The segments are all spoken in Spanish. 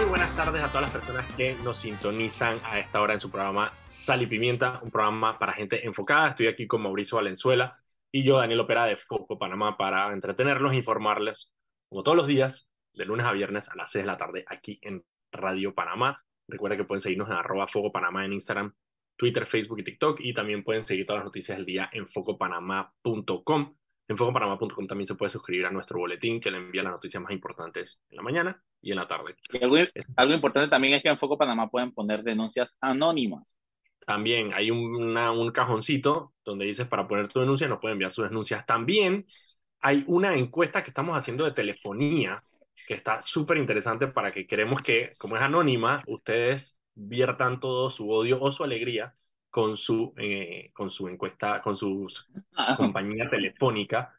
Muy buenas tardes a todas las personas que nos sintonizan a esta hora en su programa Sal y Pimienta, un programa para gente enfocada. Estoy aquí con Mauricio Valenzuela y yo, Daniel Opera de Foco Panamá, para entretenerlos informarles, como todos los días, de lunes a viernes a las 6 de la tarde, aquí en Radio Panamá. Recuerda que pueden seguirnos en arroba Foco Panamá en Instagram, Twitter, Facebook y TikTok, y también pueden seguir todas las noticias del día en focopanamá.com. En focopanamá.com también se puede suscribir a nuestro boletín que le envía las noticias más importantes en la mañana y en la tarde. Y algo, algo importante también es que en Foco Panamá pueden poner denuncias anónimas. También hay una, un cajoncito donde dices para poner tu denuncia, nos pueden enviar sus denuncias. También hay una encuesta que estamos haciendo de telefonía que está súper interesante para que queremos que, como es anónima, ustedes viertan todo su odio o su alegría con su, eh, con su encuesta, con su compañía telefónica.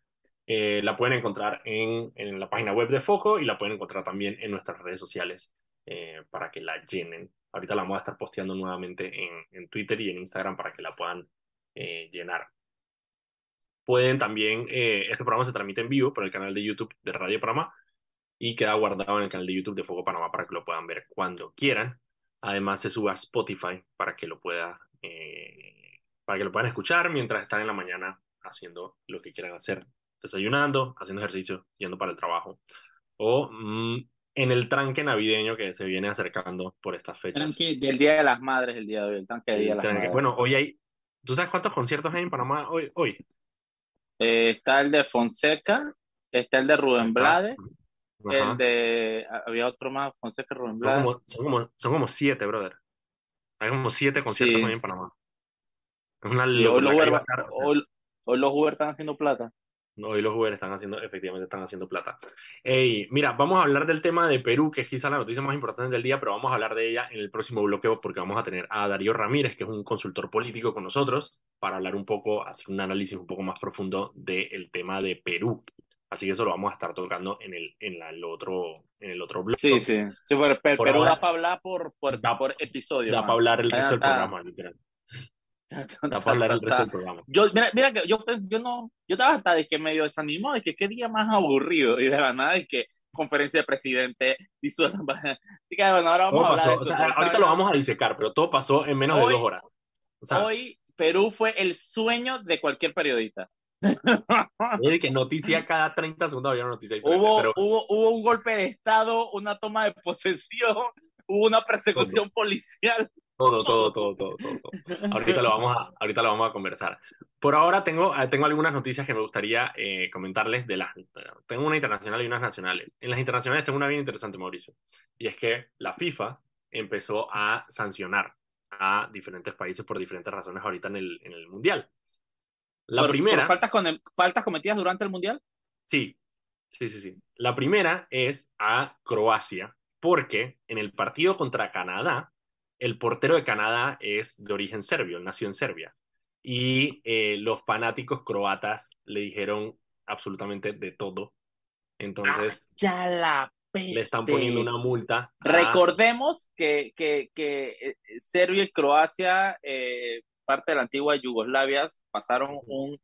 Eh, la pueden encontrar en, en, la página web de Foco y la pueden encontrar también en nuestras redes sociales eh, para que la llenen. Ahorita la vamos a estar posteando nuevamente en, en Twitter y en Instagram para que la puedan llenar. Pueden también, este programa se transmite en vivo por el canal de YouTube de Radio Panamá y queda guardado en el canal de YouTube de Foco Panamá para que lo puedan ver cuando quieran. Además se sube a Spotify para que lo pueda eh, para que lo puedan escuchar mientras están en la mañana haciendo lo que quieran hacer, desayunando, haciendo ejercicio, yendo para el trabajo o mm, en el tranque navideño que se viene acercando por estas fechas. Tranque del Día de las Madres, el día de hoy, el tranque del Día de las Madres. Bueno, hoy hay, ¿tú sabes cuántos conciertos hay en Panamá hoy? hoy? Eh, está el de Fonseca, está el de Rubén Blades, el de, había otro más, Fonseca Rubén Blades. Son como, son como, son como siete, brother. Hay como siete conciertos hoy en Panamá. Es una sí, hoy, los Uber, hoy, hoy, los Uber están haciendo plata. Hoy los Uber están haciendo, efectivamente están haciendo plata. Hey, mira, vamos a hablar del tema de Perú, que es quizá la noticia más importante del día, pero vamos a hablar de ella en el próximo bloqueo porque vamos a tener a Darío Ramírez, que es un consultor político con nosotros, para hablar un poco, hacer un análisis un poco más profundo del tema de Perú. Así que eso lo vamos a estar tocando en el, en la, el, otro, en el otro blog. Sí, sí. sí pero, pero, da para hablar por, por, da, por episodio. Da para hablar el resto del programa, literal. Da para hablar el resto del programa. Yo, mira, mira que yo, pues, yo no, yo estaba hasta de que medio desanimado, de que qué día más aburrido, y de la nada, de que conferencia de presidente, bueno, ahora vamos a hablar de eso, o sea, ahorita lo vamos a disecar, pero todo pasó en menos hoy, de dos horas. O sea, hoy Perú fue el sueño de cualquier periodista. Es que noticia cada 30 segundos había una noticia Hubo, pero... hubo, hubo un golpe de Estado, una toma de posesión, hubo una persecución todo. policial. Todo, todo, todo, todo, todo, Ahorita lo vamos a, ahorita lo vamos a conversar. Por ahora tengo, tengo algunas noticias que me gustaría eh, comentarles de las... Tengo una internacional y unas nacionales. En las internacionales tengo una bien interesante, Mauricio. Y es que la FIFA empezó a sancionar a diferentes países por diferentes razones ahorita en el, en el Mundial. La ¿Por, primera. ¿por faltas, con, faltas cometidas durante el Mundial? Sí, sí, sí, sí. La primera es a Croacia, porque en el partido contra Canadá, el portero de Canadá es de origen serbio, nació en Serbia. Y eh, los fanáticos croatas le dijeron absolutamente de todo. Entonces. Ah, ya la peste. Le están poniendo una multa. A... Recordemos que, que, que eh, Serbia y Croacia eh, parte de la antigua Yugoslavia pasaron un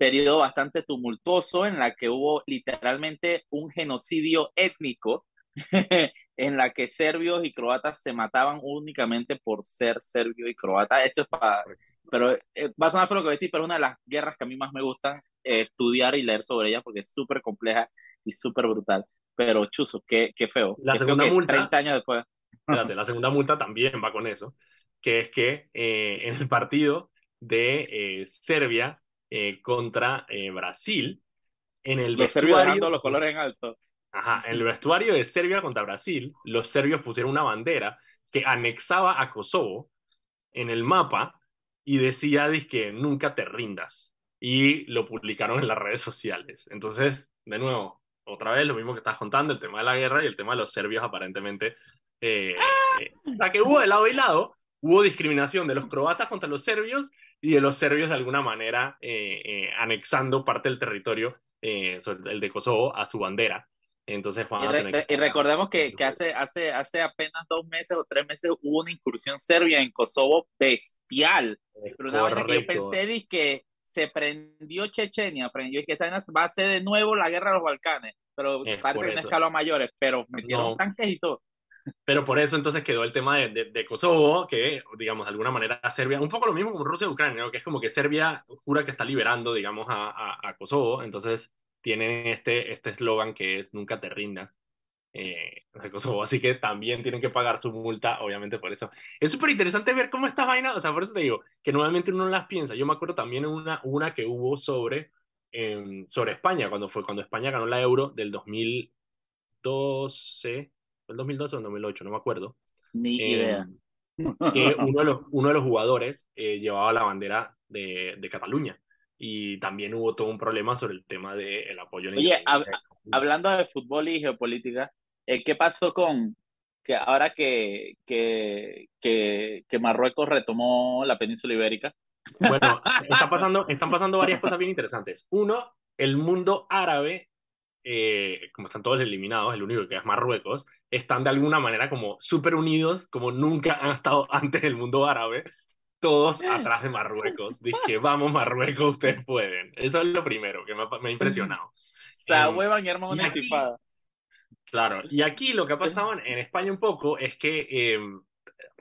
periodo bastante tumultuoso en la que hubo literalmente un genocidio étnico en la que serbios y croatas se mataban únicamente por ser serbio y croata. Esto es para, pero eh, va a sonar lo que voy a decir, pero es una de las guerras que a mí más me gustan eh, estudiar y leer sobre ella porque es súper compleja y súper brutal. Pero chuzo, qué, qué feo. La qué segunda feo multa. 30 años después. Espérate, la segunda multa también va con eso que es que eh, en el partido de eh, Serbia eh, contra Brasil, en el los vestuario... los colores en alto. Ajá, en el vestuario de Serbia contra Brasil, los serbios pusieron una bandera que anexaba a Kosovo en el mapa y decía que nunca te rindas. Y lo publicaron en las redes sociales. Entonces, de nuevo, otra vez lo mismo que estás contando, el tema de la guerra y el tema de los serbios aparentemente, eh, eh, la que hubo de lado y lado, hubo discriminación de los croatas contra los serbios y de los serbios de alguna manera eh, eh, anexando parte del territorio, eh, el de Kosovo, a su bandera. Entonces, y, re que... y, recordemos que, que hace, hace, hace apenas dos meses o tres meses hubo una incursión serbia en Kosovo bestial. Es Pero una vez que yo pensé de que se prendió Chechenia, prendió que esta va a ser de nuevo la guerra de los Balcanes, pero es parece que escaló a mayores, pero metieron no. tanques y todo. Pero por eso entonces quedó el tema de, de, Kosovo, que digamos de alguna manera Serbia, un poco lo mismo como Rusia y Ucrania, ¿no? que es como que Serbia jura que está liberando, digamos, a, a, a Kosovo, entonces tienen este este eslogan que es nunca te rindas. Eh, de Kosovo, así que también tienen que pagar su multa, obviamente por eso. Es súper interesante ver cómo esta vaina, o sea, por eso te digo, que normalmente uno no las piensa. Yo me acuerdo también una, una que hubo sobre, eh, sobre España, cuando fue cuando España ganó la Euro del 2012, el 2012 o el 2008, no me acuerdo. Ni eh, idea. Que uno de los, uno de los jugadores eh, llevaba la bandera de, de Cataluña y también hubo todo un problema sobre el tema del el apoyo. Oye, hablando de fútbol y geopolítica, eh, ¿qué pasó con que ahora que, que, que, que, Marruecos retomó la península ibérica? Bueno, está pasando, están pasando varias cosas bien interesantes. Uno, el mundo árabe, eh, como están todos eliminados, el único que es Marruecos, están de alguna manera como súper unidos, como nunca han estado antes del mundo árabe, todos atrás de Marruecos. Dije, vamos Marruecos, ustedes pueden. Eso es lo primero que me, me ha impresionado. Sahuevan em, y una Claro, y aquí lo que ha pasado en, España un poco es que, em,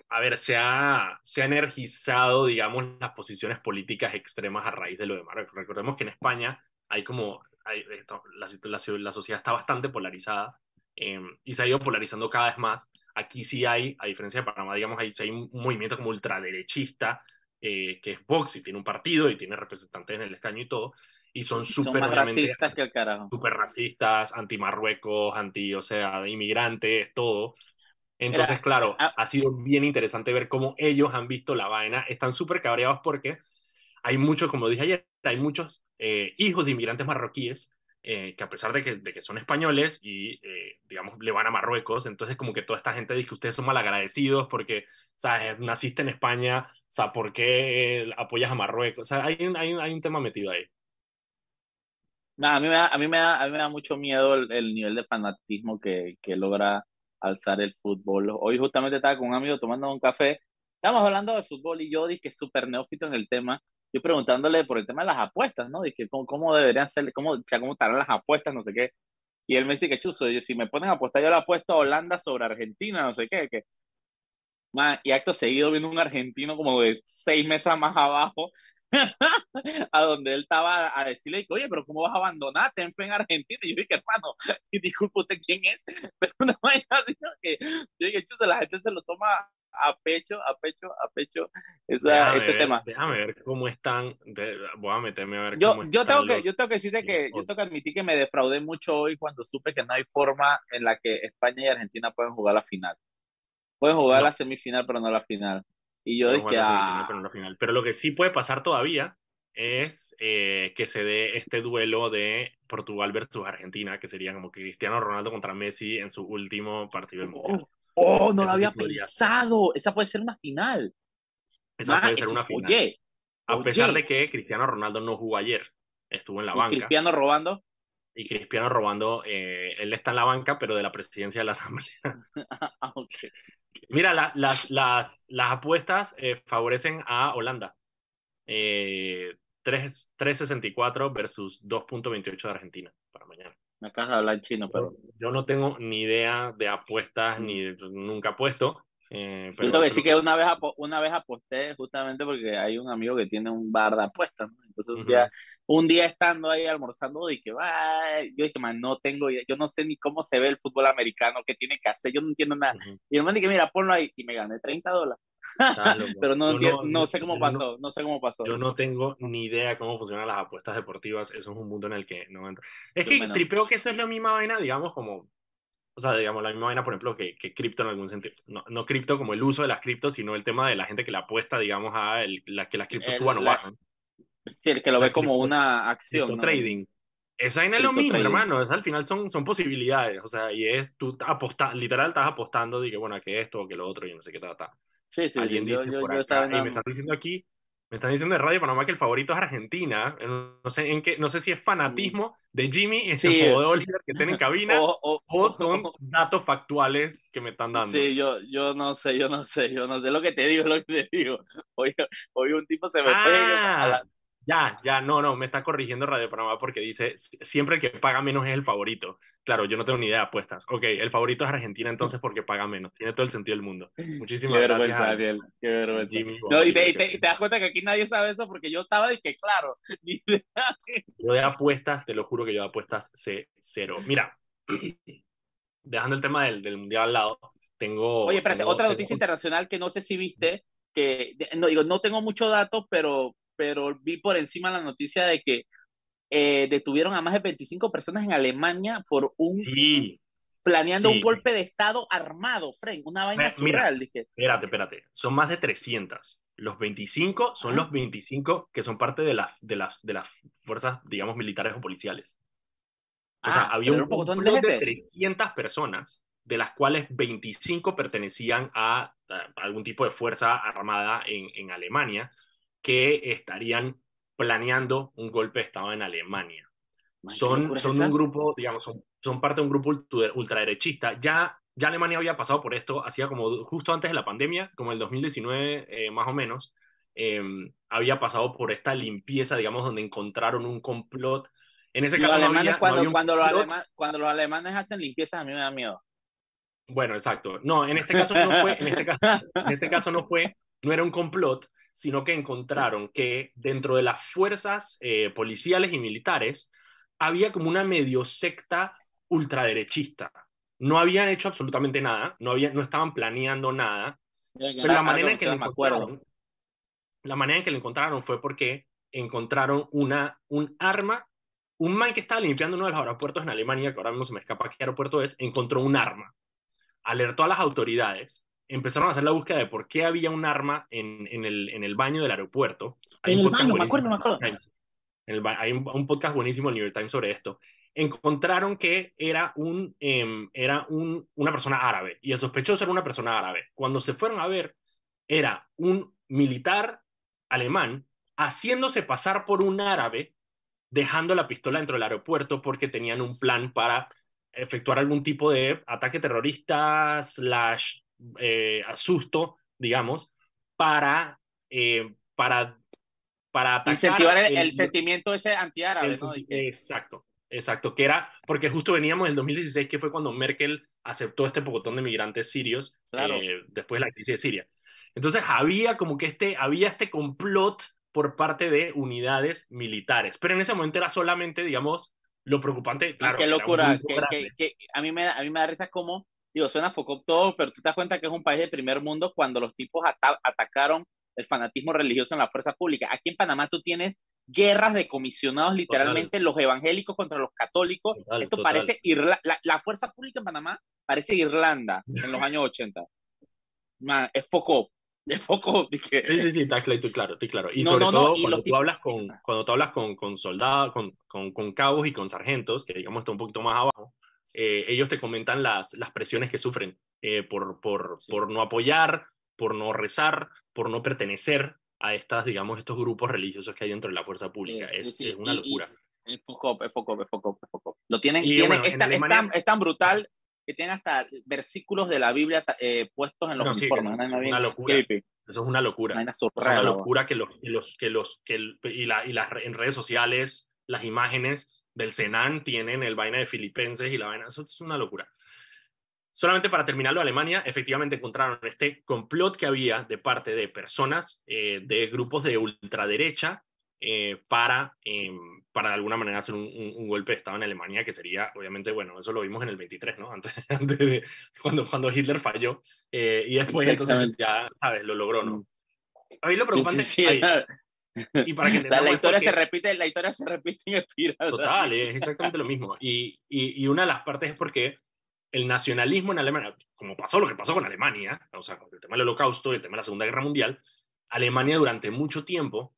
a ver, se ha, se ha energizado, digamos, las posiciones políticas extremas a raíz de lo de Marruecos. Recordemos que en España hay como, hay, la, la, sociedad está bastante polarizada em, y se ha ido polarizando cada vez más. Aquí sí hay, a diferencia de Panamá, digamos, hay, hay un movimiento como ultraderechista, eh, que es Vox y tiene un partido y tiene representantes en el escaño y todo y son súper racistas que el carajo. Súper racistas, anti-Marruecos, anti, o sea, de inmigrantes, todo. Entonces, claro, ah, ha sido bien interesante ver cómo ellos han visto la vaina. Están súper cabreados porque hay muchos, como dije ayer, hay muchos eh, hijos de inmigrantes marroquíes eh, que a pesar de que, de que son españoles y, eh, digamos, le van a Marruecos, entonces como que toda esta gente dice que ustedes son malagradecidos porque, ¿sabes? Naciste en España, o ¿por qué apoyas a Marruecos? O sea, hay, hay, hay un tema metido ahí a, mí me da, a, mí me da, a mí me da mucho miedo el, nivel de fanatismo que, que, logra alzar el fútbol. Hoy justamente estaba con un amigo tomando un café, estábamos hablando de fútbol y yo dije súper neófito en el tema, yo preguntándole por el tema de las apuestas, ¿no? Dije, ¿cómo, cómo deberían ser, cómo, cómo estarán las apuestas, no sé qué? Y él me dice que chuzo, yo, si me ponen a apostar, yo la apuesto a Holanda sobre Argentina, no sé qué, que y acto seguido viendo un argentino como de seis meses más abajo a donde él estaba a decirle, oye, pero ¿cómo vas a abandonar? Ten fe en Argentina. Y yo dije, hermano, disculpe usted quién es, pero una vaina así que yo dije, chusa, la gente se lo toma a pecho, a pecho, a pecho esa, ese tema. Déjame ver cómo están, voy a meterme a ver yo, cómo yo tengo que Yo tengo que decirte que, yo tengo que admitir que me defraudé mucho hoy cuando supe que no hay forma en la que España y Argentina pueden jugar la final. Pueden jugar la semifinal, pero no la final. Y yo dije, ah. Pero, final. pero lo que sí puede pasar todavía es eh, que se dé este duelo de Portugal versus Argentina, que sería como Cristiano Ronaldo contra Messi en su último partido del Mundial. Oh, oh no lo había pensado. Esa puede ser una final. Esa puede ser una final. Oye, a pesar de que Cristiano Ronaldo no jugó ayer, estuvo en la banca. ¿Y Cristiano robando? Y Cristiano robando, eh, él está en la banca, pero de la presidencia de la Asamblea. ah, okay. Mira, las, las, las apuestas eh, favorecen a Holanda. Eh, 3.64 versus 2.28 de Argentina para mañana. Me acabas de hablar chino, pero. Yo no tengo ni idea de apuestas, ni nunca apuesto. Eh, pero Yo que sí que una vez, una vez aposté justamente porque hay un amigo que tiene un bar de apuestas, Entonces un, día, un día estando ahí almorzando dije, yo dije, man, no tengo idea, yo no sé ni cómo se ve el fútbol americano, qué tiene que hacer, yo no entiendo nada. Y el man dije, mira, ponlo ahí y me gané 30 dólares. Pero no, no, sé cómo pasó, no, sé cómo pasó. Yo no tengo ni idea cómo funcionan las apuestas deportivas, eso es un mundo en el que no entro. Es que tripeo que eso es la misma vaina, digamos, como o sea, digamos, la misma vaina, por ejemplo, que, que cripto en algún sentido. No, no cripto como el uso de las criptos, sino el tema de la gente que la apuesta, digamos, a la, que las criptos suban o bajan. Sí, el que lo ve como una acción. ¿no? trading. Esa vaina es lo mismo, hermano. al final son, son posibilidades. O sea, y es tú apostas, literal, estás apostando de que, bueno, que esto o que lo otro, y no sé qué tal. Sí, sí, Alguien dice por acá, y me estás diciendo aquí me están diciendo de Radio Panamá que el favorito es Argentina. No sé, en qué, no sé si es fanatismo de Jimmy sí. o de Oliver que tienen en cabina o, son datos factuales que me están dando. Sí, yo, yo no sé, yo no sé, yo no sé lo que te digo, lo que te digo. Hoy, hoy un tipo se me ah, Ya, ya, no, no, me está corrigiendo Radio Panamá porque dice, siempre el que paga menos es el favorito. Claro, yo no tengo ni idea de apuestas. Ok, el favorito es Argentina entonces porque paga menos. Tiene todo el sentido del mundo. Muchísimas Qué gracias. vergüenza, a- Daniel. Qué vergüenza. Jimmy No, y, te, y, te, y te das cuenta que aquí nadie sabe eso porque yo estaba y que, claro, ni. Yo de apuestas, te lo juro que yo de apuestas sé cero. Mira, dejando el tema del, del mundial al lado, tengo. Oye, espérate, tengo- otra tengo- noticia internacional que no sé si viste, que no digo, no tengo muchos datos, pero, pero vi por encima la noticia de que eh, detuvieron a más de 25 personas en Alemania por un Sí, planeando sí. un golpe de estado armado, Frank, una vaina Mira, mira. surreal, dije. espérate, espérate. Son más de 300. Los 25 son Ah. los 25 que son parte de las, de las, de las fuerzas, digamos, militares o policiales. O sea, Ah, había pero un un de de gente. 300 personas, de las cuales 25 pertenecían a, a algún tipo de fuerza armada en, en Alemania, que estarían planeando un golpe de Estado en Alemania. Man, Son, son esa. un grupo, digamos, son, son parte de un grupo ultra- ultraderechista. Ya, ya Alemania había pasado por esto, hacía como justo antes de la pandemia, como el 2019 eh, más o menos, eh, había pasado por esta limpieza, digamos, donde encontraron un complot. En ese Los caso no había, cuando, los alema- cuando los alemanes hacen limpiezas, a mí me da miedo. Bueno, exacto. No, en este caso no fue, en este caso, en este caso no fue, no era un complot, sino que encontraron que dentro de las fuerzas eh, policiales y militares había como una medio secta ultraderechista. No habían hecho absolutamente nada, no, había, no estaban planeando nada, pero la manera en que lo encontraron, la manera en que lo encontraron fue porque encontraron una, un arma, un man que estaba limpiando uno de los aeropuertos en Alemania, que ahora mismo se me escapa qué aeropuerto es, encontró un arma, alertó a las autoridades, empezaron a hacer la búsqueda de por qué había un arma en, en, el, en el baño del aeropuerto. Hay En el baño, me acuerdo, me acuerdo. En el hay un, un podcast buenísimo del New York Times sobre esto. Encontraron que era, un, em, era un, una persona árabe y el sospechoso era una persona árabe. Cuando se fueron a ver, era un militar alemán haciéndose pasar por un árabe, dejando la pistola dentro del aeropuerto porque tenían un plan para efectuar algún tipo de ataque terrorista slash eh, asusto, digamos, para, eh, para, para atacar Incentivar el, el el- sentimiento ese antiárabe, Exacto, exacto, que era porque justo veníamos del 2016, que fue cuando Merkel aceptó este pocotón de migrantes sirios Claro. eh, después de la crisis de Siria. Entonces había como que este, había este complot por parte de unidades militares, pero en ese momento era solamente, digamos, lo preocupante, claro. qué locura, que- que a, mí me, da- a mí me da risa como, digo, suena foco todo, pero tú te das cuenta que es un país de primer mundo cuando los tipos ata- atacaron el fanatismo religioso en la fuerza pública. Aquí en Panamá tú tienes guerras de comisionados, literalmente los evangélicos contra los católicos. Total, Esto total. parece Irla la, la fuerza pública en Panamá parece Irlanda en los años 80. Man, es foco, es foco. Sí, sí, sí, está claro, estoy claro. Y No, sobre no, no, todo y cuando tú tipos- hablas con, cuando tú hablas con, con soldados, con, con, con cabos y con sargentos, que digamos está un poquito más abajo, eh, ellos te comentan las, las presiones que sufren eh, por, por, Sí. por no apoyar, por no rezar, por no pertenecer a estas, digamos, estos grupos religiosos que hay dentro de la fuerza pública. Sí, es, sí, es una Y- y- locura. Es foco, es foco, es foco, es foco. Lo tienen, Y, tienen bueno, en es, tan, es Alemania- tan- es tan brutal que tienen hasta versículos de la Biblia eh, puestos en los No, Una es una bien locura. creepy. Eso es una locura. Una Es una locura que los, que los, que los, que el- y, la, y las en redes sociales, las imágenes del Senan tienen el vaina de filipenses y la vaina, eso es una locura. Solamente para terminarlo, Alemania efectivamente encontraron este complot que había de parte de personas, eh, de grupos de ultraderecha, eh, para, eh, para de alguna manera hacer un, un- un golpe de Estado en Alemania, que sería, obviamente, bueno, eso lo vimos en el 23, ¿no? Antes, antes de cuando, cuando Hitler falló, eh, y después entonces ya, ¿sabes? Lo logró, ¿no? A mí lo Sí, preocupante sí, sí. ahí, y para que La, la historia se porque- repite, la historia se repite en espiral. Total, es exactamente lo mismo. Y, y, y una de las partes es porque el nacionalismo en Alemania, como pasó lo que pasó con Alemania, o sea, con el tema del holocausto y el tema de la Segunda Guerra Mundial, Alemania durante mucho tiempo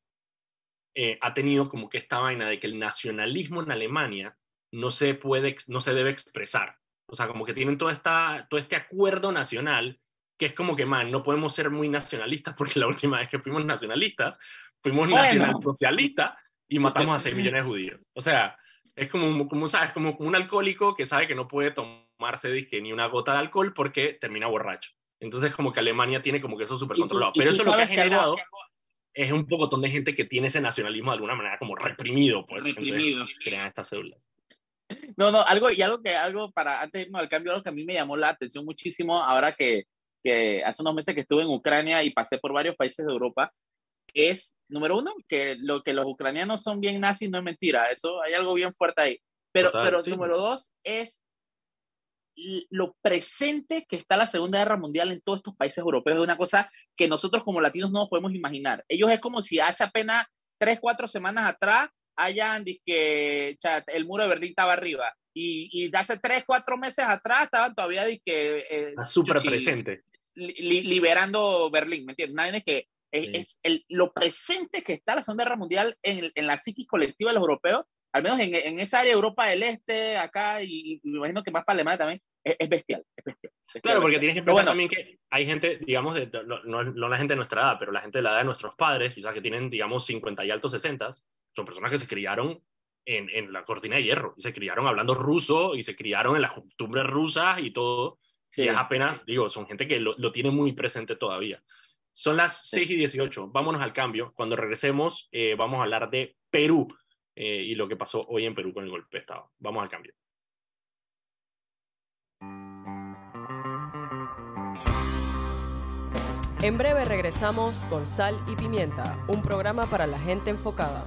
eh, ha tenido como que esta vaina de que el nacionalismo en Alemania no se puede, no se debe expresar. O sea, como que tienen todo, esta, todo este acuerdo nacional que es como que, man, no podemos ser muy nacionalistas porque la última vez que fuimos nacionalistas, fuimos Bueno. nacionalsocialistas y matamos a 6 millones de judíos. O sea, es como, como, ¿sabes? como un alcohólico que sabe que no puede tomarse dizque, ni una gota de alcohol porque termina borracho. Entonces, como que Alemania tiene como que eso súper controlado. Pero eso es lo que ha sabes que algo- generado. es un pocotón de gente que tiene ese nacionalismo de alguna manera como reprimido, pues. Reprimido. crean estas células. No, no, algo, y algo que, algo para, antes de irnos al cambio, algo que a mí me llamó la atención muchísimo ahora que, que hace unos meses que estuve en Ucrania y pasé por varios países de Europa, es, número uno, que lo que los ucranianos son bien nazis no es mentira, eso hay algo bien fuerte ahí. Pero, pero número dos es lo presente que está la Segunda Guerra Mundial en todos estos países europeos es una cosa que nosotros como latinos no podemos imaginar. Ellos es como si hace apenas tres, cuatro semanas atrás hayan que el muro de Berlín estaba arriba y, y hace tres, cuatro meses atrás estaban todavía de que... Eh, súper presente. Liberando Berlín, ¿me entiendes? Nadie que es, el, lo presente que está la Segunda Guerra Mundial en, en la psiquis colectiva de los europeos al menos en, en, esa área Europa del Este, acá, y, me imagino que más para Alemania también, es, bestial, es bestial, Claro, porque tienes que pensar también que hay gente, digamos, de, no, no, la gente de nuestra edad, pero la gente de la edad de nuestros padres, quizás que tienen, digamos, 50 y altos 60, son personas que se criaron en, en, la cortina de hierro, y se criaron hablando ruso, y se criaron en las costumbres rusas y todo. Sí, y es apenas, digo, son gente que lo, lo tiene muy presente todavía. Son las 6 y 18, vámonos al cambio. Cuando regresemos, eh, vamos a hablar de Perú eh, y lo que pasó hoy en Perú con el golpe de Estado. Vamos al cambio. En breve regresamos con Sal y Pimienta, un programa para la gente enfocada.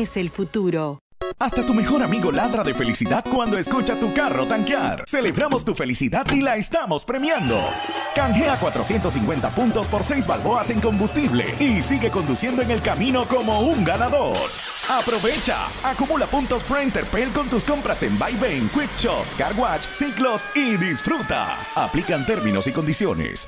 el futuro. Hasta tu mejor amigo ladra de felicidad cuando escucha tu carro tanquear. Celebramos tu felicidad y la estamos premiando. Canjea 450 puntos por 6 balboas en combustible y sigue conduciendo en el camino como un ganador. Aprovecha, acumula puntos Pro con tus compras en Buybain, Quick Shop, Car Watch, Ciclos y disfruta. Aplican términos y condiciones.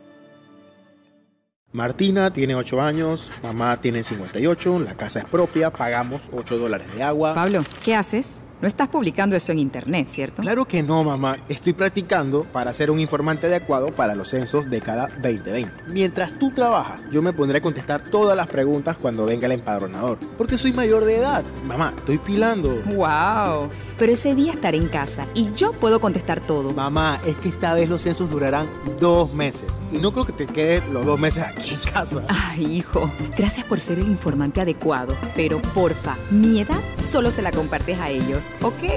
Martina tiene 8 años, mamá tiene 58, la casa es propia, pagamos 8 dólares de agua. Pablo, ¿qué haces? No estás publicando eso en internet, ¿cierto? Claro que no, mamá. Estoy practicando para ser un informante adecuado para los censos de cada 2020. Mientras tú trabajas, yo me pondré a contestar todas las preguntas cuando venga el empadronador. Porque soy mayor de edad. Mamá, estoy pilando. ¡Wow! Pero ese día estaré en casa y yo puedo contestar todo. Mamá, es que esta vez los censos durarán dos meses. Y no creo que te quedes los dos meses aquí en casa. Ay, hijo. Gracias por ser el informante adecuado. Pero porfa, mi edad solo se la compartes a ellos.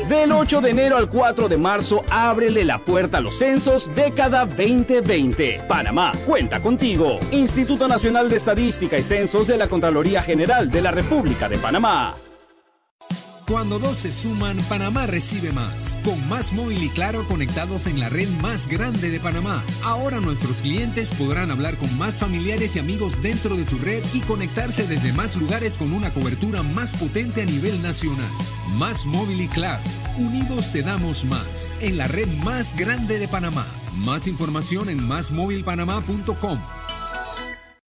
Del 8 de enero al 4 de marzo, ábrele la puerta a los censos década 2020. Panamá, cuenta contigo. Instituto Nacional de Estadística y Censos de la Contraloría General de la República de Panamá. Cuando dos se suman, Panamá recibe más. Con Más Móvil y Claro conectados en la red más grande de Panamá. Ahora nuestros clientes podrán hablar con más familiares y amigos dentro de su red y conectarse desde más lugares con una cobertura más potente a nivel nacional. Más Móvil y Claro. Unidos te damos más. En la red más grande de Panamá. Más información en másmóvilpanamá.com.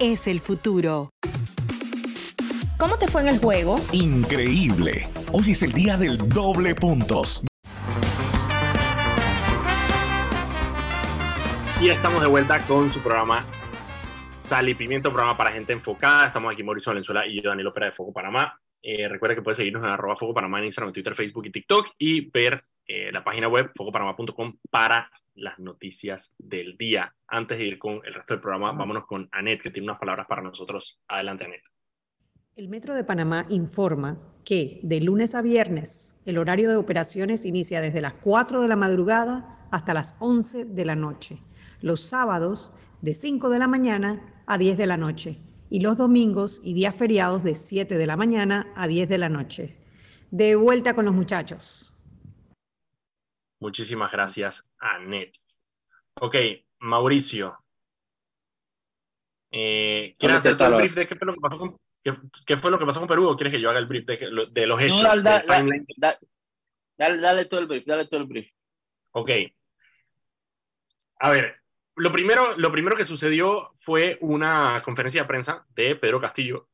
es el futuro. ¿Cómo te fue en el juego? Increíble. Hoy es el día del doble puntos. Y estamos de vuelta con su programa Sal y Pimiento, programa para gente enfocada. Estamos aquí Mauricio Valenzuela y yo, Daniel Opera de Foco Panamá. Eh, recuerda que puedes seguirnos en arroba Foco Panamá en Instagram, Twitter, Facebook y TikTok y ver eh, la página web focopanamá.com para las noticias del día. Antes de ir con el resto del programa, vámonos con Anet, que tiene unas palabras para nosotros. Adelante, Anet. El Metro de Panamá informa que de lunes a viernes el horario de operaciones inicia desde las 4 de la madrugada hasta las 11 de la noche los sábados de 5 de la mañana a 10 de la noche y los domingos y días feriados de 7 de la mañana a 10 de la noche. De vuelta con los muchachos. Muchísimas gracias, Anet. Ok, Mauricio. Eh, ¿Quieres hacer el brief de qué fue, lo que pasó con, qué, fue lo que pasó con Perú o quieres que yo haga el brief de, de los hechos? No, dale, dale, dale, todo el brief, dale todo el brief. Ok. A ver, lo primero, lo primero que sucedió fue una conferencia de prensa de Pedro Castillo,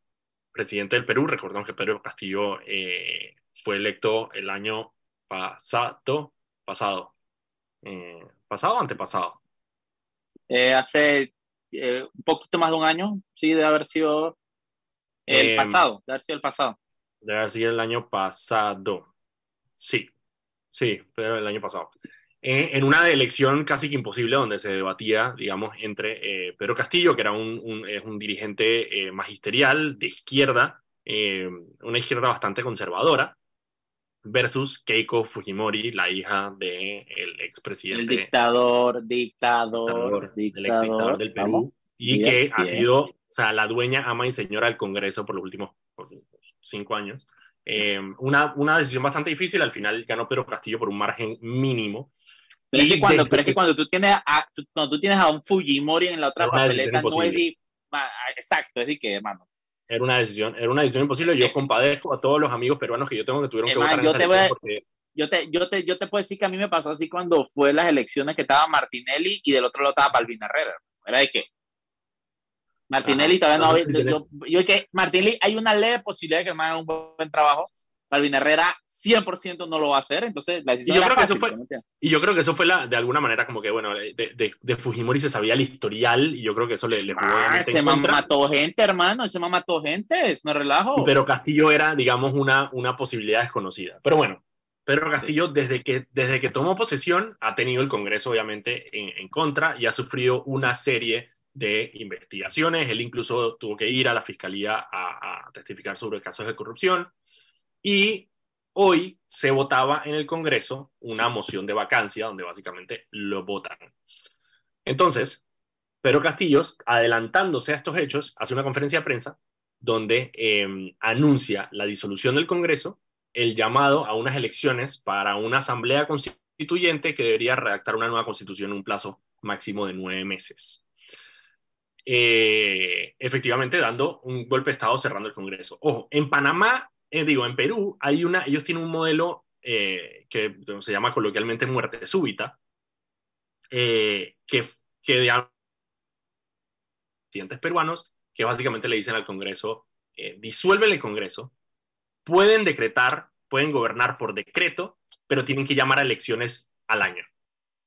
presidente del Perú. Recordemos que Pedro Castillo eh, fue electo el año pasado, pasado, eh, pasado o antepasado. Eh, hace un poquito más de un año, sí, debe haber sido el pasado, debe haber sido el pasado. Debe haber sido el año pasado. Sí, sí, pero el año pasado en una elección casi que imposible donde se debatía, digamos, entre eh, Pedro Castillo, que era un, un, dirigente eh, magisterial de izquierda, eh, una izquierda bastante conservadora, versus Keiko Fujimori, la hija del el expresidente. El dictador, dictador, dictador, el ex dictador del Perú, y que ha sido, o sea, la dueña, ama y señora del Congreso por los últimos cinco años. una, una decisión bastante difícil, al final ganó Pedro Castillo por un margen mínimo, pero, es que, cuando, pero es que cuando tú tienes a, cuando tú tienes a un Fujimori en la otra papeleta, no es de, exacto, es de que, hermano. Era una decisión, era una decisión imposible. Yo compadezco a todos los amigos peruanos que yo tengo que tuvieron que votar yo en esa te porque... yo, te, yo, te, yo te puedo decir que a mí me pasó así cuando fue las elecciones que estaba Martinelli y del otro lado estaba Balvin Herrera. Era de que Martinelli todavía no yo, yo, que Martinelli hay una leve posibilidad de que me haga un buen trabajo Balvin Herrera 100% no lo va a hacer, entonces la decisión y yo creo que eso fue Y yo creo que eso fue la, de alguna manera como que, bueno, de, de, Fujimori se sabía el historial y yo creo que eso le, le jugó ah, Ese man mató gente, hermano, ese man mató gente, es no relajo. Pero Castillo era, digamos, una, una posibilidad desconocida. Pero bueno, Pedro Castillo, desde, que, desde que tomó posesión, ha tenido el Congreso, obviamente, en, en contra y ha sufrido una serie de investigaciones. Él incluso tuvo que ir a la fiscalía a, a testificar sobre casos de corrupción. Y hoy se votaba en el Congreso una moción de vacancia donde básicamente lo votan. Entonces, Pedro Castillos, adelantándose a estos hechos, hace una conferencia de prensa donde em, anuncia la disolución del Congreso, el llamado a unas elecciones para una asamblea constituyente que debería redactar una nueva constitución en un plazo máximo de nueve meses. Eh, efectivamente, dando un golpe de Estado cerrando el Congreso. Ojo, en Panamá eh, digo, en Perú hay una, ellos tienen un modelo eh, que se llama coloquialmente muerte súbita, eh, que, que de presidentes peruanos que básicamente le dicen al Congreso, disuelven el Congreso, pueden decretar, pueden gobernar por decreto, pero tienen que llamar a elecciones al año.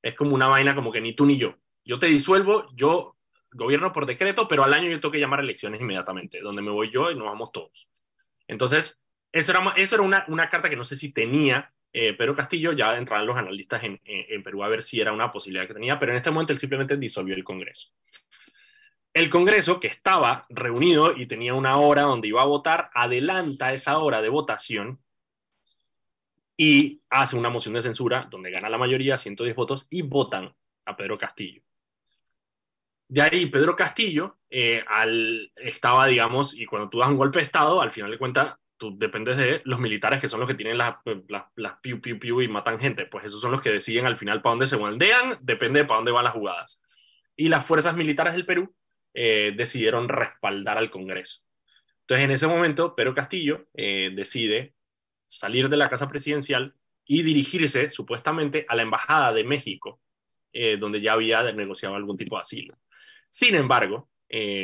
Es como una vaina como que ni tú ni yo. Yo te disuelvo, yo gobierno por decreto, pero al año yo tengo que llamar a elecciones inmediatamente, donde me voy yo y nos vamos todos. Entonces, eso era, eso era una, una carta que no sé si tenía eh, Pedro Castillo, ya entrarán los analistas en, en, Perú a ver si era una posibilidad que tenía, pero en este momento él simplemente disolvió el Congreso. El Congreso, que estaba reunido y tenía una hora donde iba a votar, adelanta esa hora de votación y hace una moción de censura donde gana la mayoría, 110 votos, y votan a Pedro Castillo. De ahí Pedro Castillo eh, al, estaba, digamos, y cuando tú das un golpe de Estado, al final de cuentas, tú dependes de los militares que son los que tienen las, las, las piu, piu, piu y matan gente. Pues esos son los que deciden al final para dónde se moldean, depende de para dónde van las jugadas. Y las fuerzas militares del Perú eh, decidieron respaldar al Congreso. Entonces, en ese momento, Pedro Castillo eh, decide salir de la casa presidencial y dirigirse supuestamente a la Embajada de México, eh, donde ya había negociado algún tipo de asilo. Sin embargo,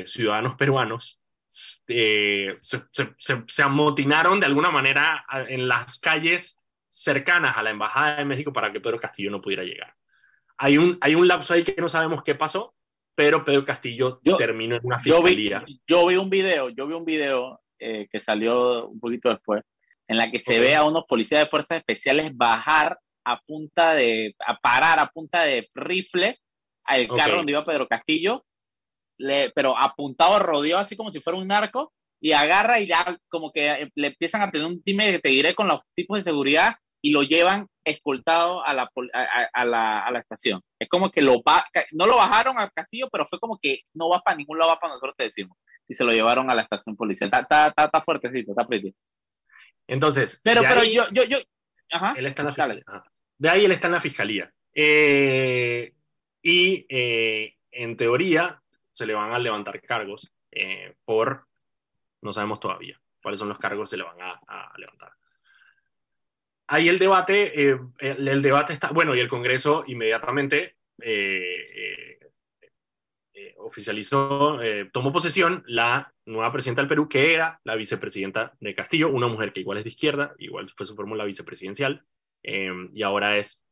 ciudadanos peruanos eh, se, se, se, amotinaron de alguna manera en las calles cercanas a la Embajada de México para que Pedro Castillo no pudiera llegar. Hay un, hay un lapso ahí que no sabemos qué pasó, pero Pedro Castillo terminó en una fiscalía. Yo vi, yo vi un video, yo vi un video eh, que salió un poquito después, en la que se ve a unos policías de fuerzas especiales bajar a punta de, a parar a punta de rifle al carro donde iba Pedro Castillo, le, pero apuntado, rodeó así como si fuera un narco, y agarra y ya como que eh, le empiezan a tener un time que te diré con los tipos de seguridad y lo llevan escoltado a la, a, la, a la estación. Es como que lo no lo bajaron al castillo, pero fue como que no va para ningún lado, va para nosotros te decimos. Y se lo llevaron a la estación policial. Está, está, está, fuertecito, está pretty. Entonces. Pero, pero yo, yo, yo. Ajá. Él está en la fiscalía. De ahí él está en la fiscalía. Eh, y eh, en teoría se le van a levantar cargos eh, por. No sabemos todavía cuáles son los cargos que se le van a, levantar ahí el debate, eh, el, debate está, bueno, y el Congreso inmediatamente eh, oficializó, tomó posesión la nueva presidenta del Perú, que era la vicepresidenta de Castillo, una mujer que igual es de izquierda, igual fue su fórmula vicepresidencial, y ahora es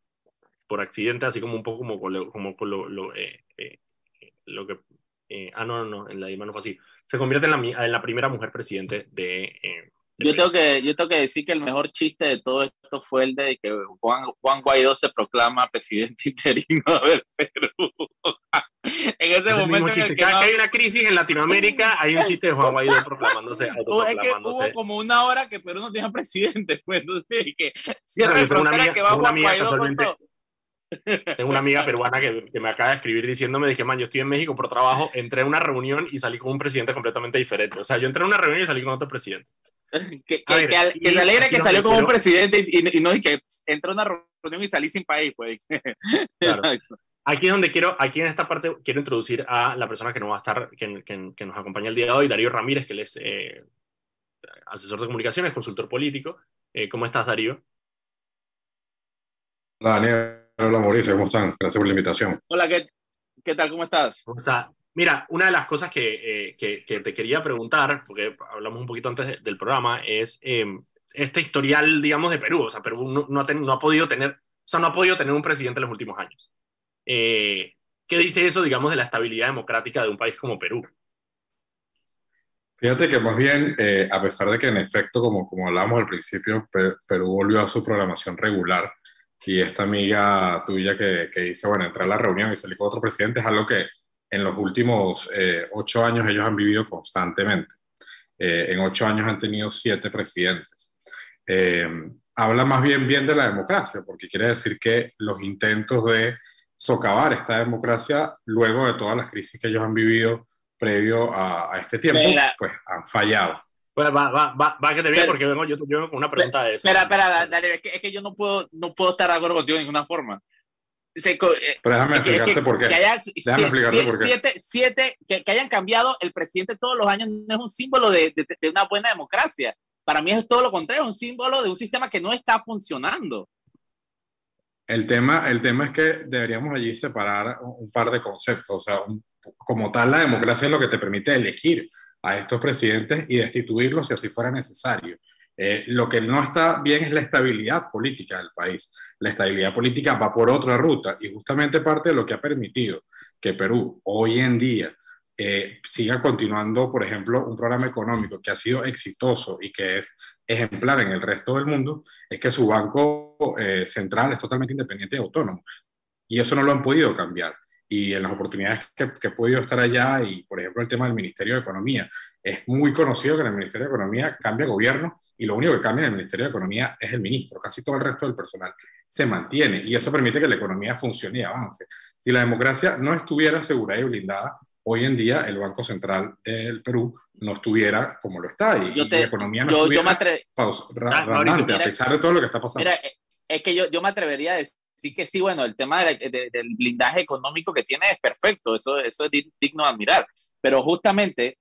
por accidente, así como un poco como, como, lo, lo, lo que... ah, no, no, en la IMA no fue así. Se convierte en la, en la primera mujer presidente de, yo tengo, que, yo tengo que decir que el mejor chiste de todo esto fue el de que Juan, Juan Guaidó se proclama presidente interino del Perú. en ese momento. En el que, hay una crisis en Latinoamérica, hay un chiste de Juan Guaidó proclamándose. Es que hubo como una hora que Perú no tenía presidente. Pues, entonces, que cierra no, que va Juan Guaidó con todo. Tengo una amiga peruana que, que, me acaba de escribir diciéndome, dije, man, yo estoy en México por trabajo, entré a una reunión y salí con un presidente completamente diferente. O sea, yo entré a una reunión y salí con otro presidente. que, que, que, se alegra que salió como un presidente y, no y que entró a una reunión y salí sin país, pues. Aquí es donde quiero, aquí en esta parte quiero introducir a la persona que nos va a estar, que, que nos acompaña el día de hoy, Darío Ramírez, que él es eh, asesor de comunicaciones, consultor político. Eh, ¿Cómo estás, Darío? Daniel. Hola, Mauricio. ¿Cómo están? Gracias por la invitación. Hola, ¿qué, qué tal? ¿Cómo estás? ¿Cómo estás? Mira, una de las cosas que, eh, que, te quería preguntar, porque hablamos un poquito antes del programa, es em, este historial, digamos, de Perú. O sea, Perú no, no, ha, no, ha, podido tener, o sea, no ha podido tener un presidente en los últimos años. Eh, ¿Qué dice eso, digamos, de la estabilidad democrática de un país como Perú? Fíjate que más bien, eh, a pesar de que en efecto, como, como hablábamos al principio, Perú volvió a su programación regular y esta amiga tuya que, que dice, bueno, entrar a la reunión y salir con otro presidente es algo que en los últimos eh, ocho años ellos han vivido constantemente. Eh, en ocho años han tenido siete presidentes. Eh, habla más bien bien de la democracia, porque quiere decir que los intentos de socavar esta democracia luego de todas las crisis que ellos han vivido previo a, este tiempo, pues han fallado. Pues va, va, va, va que te viene porque vengo yo, yo con una pregunta de eso. Espera, espera, dale, es, que, es que yo no puedo, no puedo estar de acuerdo contigo de ninguna forma. Eh, Pero déjame explicarte por qué. Siete, que, hayan cambiado el presidente todos los años no es un símbolo de, de, una buena democracia. Para mí es todo lo contrario, es un símbolo de un sistema que no está funcionando. El tema, el tema es que deberíamos allí separar un par de conceptos. O sea, como tal, la democracia es lo que te permite elegir a estos presidentes y destituirlos si así fuera necesario. Eh, lo que no está bien es la estabilidad política del país. La estabilidad política va por otra ruta y justamente parte de lo que ha permitido que Perú hoy en día eh, siga continuando, por ejemplo, un programa económico que ha sido exitoso y que es ejemplar en el resto del mundo, es que su banco eh, central es totalmente independiente y autónomo. Y eso no lo han podido cambiar. Y en las oportunidades que, que he podido estar allá, y por ejemplo el tema del Ministerio de Economía, es muy conocido que en el Ministerio de Economía cambia gobierno y lo único que cambia en el Ministerio de Economía es el ministro. Casi todo el resto del personal se mantiene y eso permite que la economía funcione y avance. Si la democracia no estuviera asegurada y blindada, hoy en día el Banco Central del Perú no estuviera como lo está y, la economía no yo, estuviera a pesar de todo lo que está pasando. Mira, es que yo, yo me atrevería a decir que sí, bueno, el tema del blindaje económico que tiene es perfecto, eso, eso es digno de admirar, pero justamente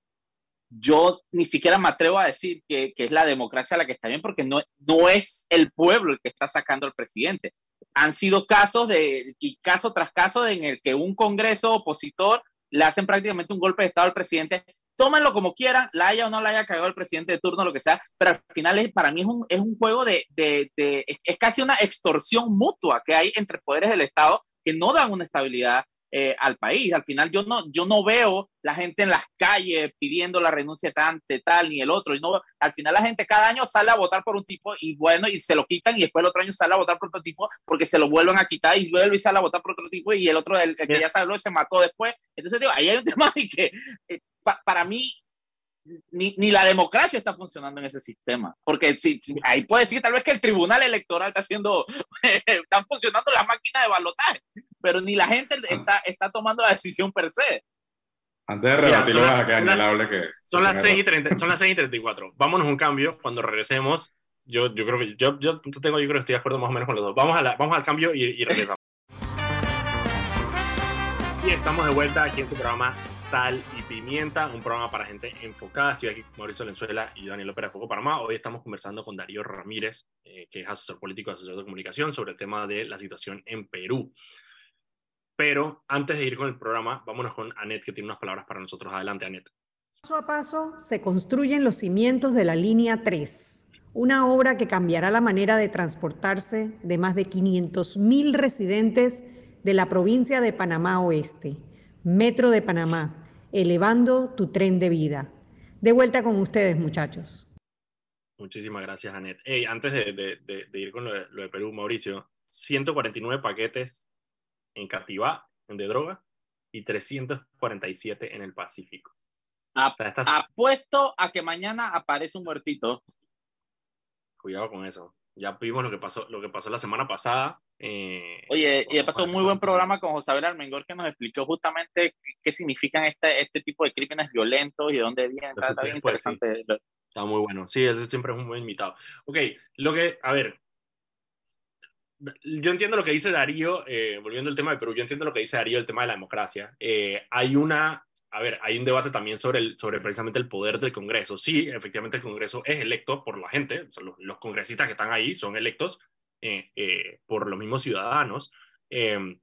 yo ni siquiera me atrevo a decir que, que, es la democracia la que está bien, porque no, no es el pueblo el que está sacando al presidente. Han sido casos de, y caso tras caso en el que un congreso opositor le hacen prácticamente un golpe de Estado al presidente tómenlo como quieran, la haya o no la haya cagado el presidente de turno, lo que sea, pero al final es, para mí es un, es un juego de, de, de es, casi una extorsión mutua que hay entre poderes del Estado que no dan una estabilidad eh, al país. Al final yo no, yo no veo la gente en las calles pidiendo la renuncia tan, de tal ni el otro. Y no, al final la gente cada año sale a votar por un tipo y bueno, y se lo quitan y después el otro año sale a votar por otro tipo porque se lo vuelven a quitar y vuelve y sale a votar por otro tipo y el otro, el, que ya salió, se mató después. Entonces digo, ahí hay un tema de que eh, para mí ni, ni, la democracia está funcionando en ese sistema. Porque si, ahí puede decir tal vez que el tribunal electoral está haciendo, están funcionando las máquinas de balotaje, pero ni la gente ah. está, está tomando la decisión per se. Antes de rebatirlo, vas que hable que. Son las, 6 y 30, son las 6 y 34. Vámonos un cambio. Cuando regresemos, yo, yo creo que yo, yo tengo, yo creo que estoy de acuerdo más o menos con los dos. Vamos, a la, vamos al cambio y, y regresamos. Y estamos de vuelta aquí en tu programa Sal y Pimienta, un programa para gente enfocada. Estoy aquí con Mauricio Lenzuela y Daniel López de Foco Panamá. Hoy estamos conversando con Darío Ramírez, eh, que es asesor político, asesor de comunicación, sobre el tema de la situación en Perú. Pero antes de ir con el programa, vámonos con Anet, que tiene unas palabras para nosotros. Adelante, Anet. Paso a paso se construyen los cimientos de la línea 3, una obra que cambiará la manera de transportarse de más de 500.000 residentes de la provincia de Panamá Oeste. Metro de Panamá, elevando tu tren de vida. De vuelta con ustedes, muchachos. Muchísimas gracias, Anet. Hey, antes de, ir con lo de, Perú, Mauricio, 149 paquetes en Capivá, de droga, y 347 en el Pacífico. Apuesto a que mañana aparece un muertito. Cuidado con eso. Ya vimos lo que pasó, lo que pasó la semana pasada eh, Oye, y pasó un muy buen programa con José Abel Almengor que nos explicó justamente qué, significan este, este tipo de crímenes violentos y de dónde vienen. Está, bien interesante. Está muy bueno. Sí, él siempre es un buen invitado. Ok, lo que, a ver, yo entiendo lo que dice Darío, eh, volviendo al tema de Perú, yo entiendo lo que dice Darío, el tema de la democracia. Eh, hay una, a ver, hay un debate también sobre, el, sobre precisamente el poder del Congreso. Sí, efectivamente el Congreso es electo por la gente, los, los, congresistas que están ahí son electos eh, eh, por los mismos ciudadanos. Eh,